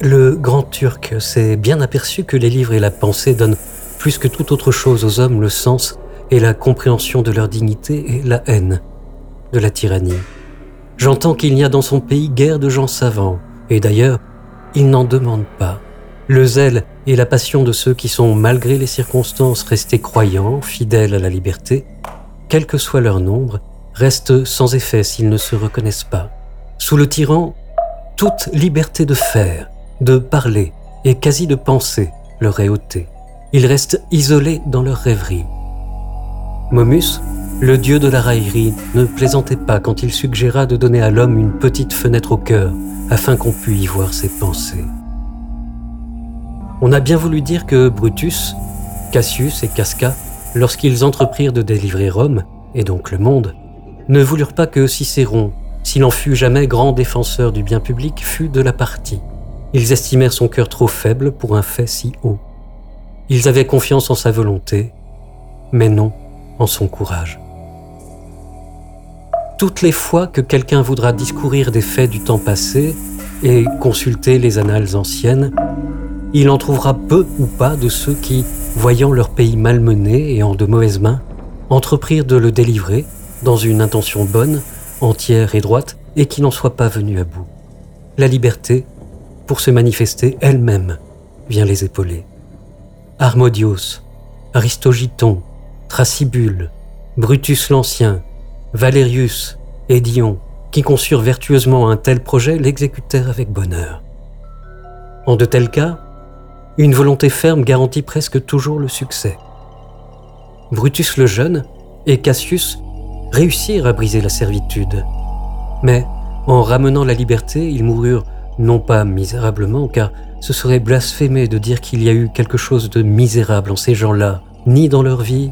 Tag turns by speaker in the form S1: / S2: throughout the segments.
S1: Le grand turc s'est bien aperçu que les livres et la pensée donnent plus que toute autre chose aux hommes le sens et la compréhension de leur dignité et la haine de la tyrannie. J'entends qu'il n'y a dans son pays guère de gens savants, et d'ailleurs, il n'en demande pas. Le zèle et la passion de ceux qui sont, malgré les circonstances, restés croyants, fidèles à la liberté, quel que soit leur nombre, restent sans effet s'ils ne se reconnaissent pas. Sous le tyran, toute liberté de faire, de parler et quasi de penser leur est ôtée. Ils restent isolés dans leur rêverie. Momus, le dieu de la raillerie, ne plaisantait pas quand il suggéra de donner à l'homme une petite fenêtre au cœur afin qu'on pût y voir ses pensées. On a bien voulu dire que Brutus, Cassius et Casca, lorsqu'ils entreprirent de délivrer Rome, et donc le monde, ne voulurent pas que Cicéron, s'il en fut jamais grand défenseur du bien public, fût de la partie. Ils estimèrent son cœur trop faible pour un fait si haut. Ils avaient confiance en sa volonté, mais non en son courage. Toutes les fois que quelqu'un voudra discourir des faits du temps passé et consulter les annales anciennes, il en trouvera peu ou pas de ceux qui, voyant leur pays malmené et en de mauvaises mains, entreprirent de le délivrer dans une intention bonne, entière et droite, et qui n'en soit pas venu à bout. La liberté, pour se manifester elle-même, vient les épauler. Harmodios, Aristogiton, Thrasybule, Brutus l'Ancien, Valérius et Dion, qui conçurent vertueusement un tel projet, l'exécutèrent avec bonheur. En de tels cas, une volonté ferme garantit presque toujours le succès. Brutus le Jeune et Cassius réussirent à briser la servitude. Mais en ramenant la liberté, ils moururent non pas misérablement, car ce serait blasphémer de dire qu'il y a eu quelque chose de misérable en ces gens-là, ni dans leur vie,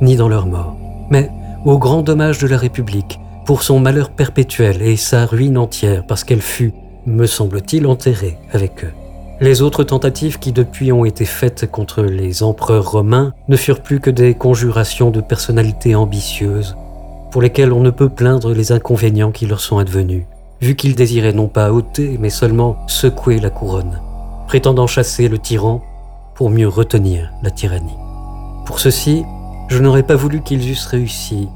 S1: ni dans leur mort, mais au grand dommage de la République, pour son malheur perpétuel et sa ruine entière, parce qu'elle fut, me semble-t-il, enterrée avec eux. Les autres tentatives qui depuis ont été faites contre les empereurs romains ne furent plus que des conjurations de personnalités ambitieuses, pour lesquelles on ne peut plaindre les inconvénients qui leur sont advenus, vu qu'ils désiraient non pas ôter, mais seulement secouer la couronne, prétendant chasser le tyran pour mieux retenir la tyrannie. Pour ceci, je n'aurais pas voulu qu'ils eussent réussi,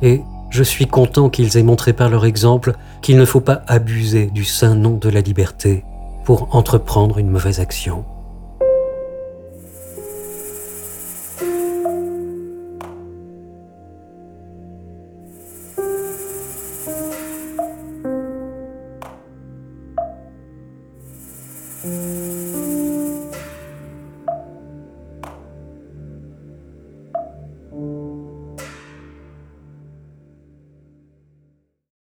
S1: et je suis content qu'ils aient montré par leur exemple qu'il ne faut pas abuser du saint nom de la liberté pour entreprendre une mauvaise action. うん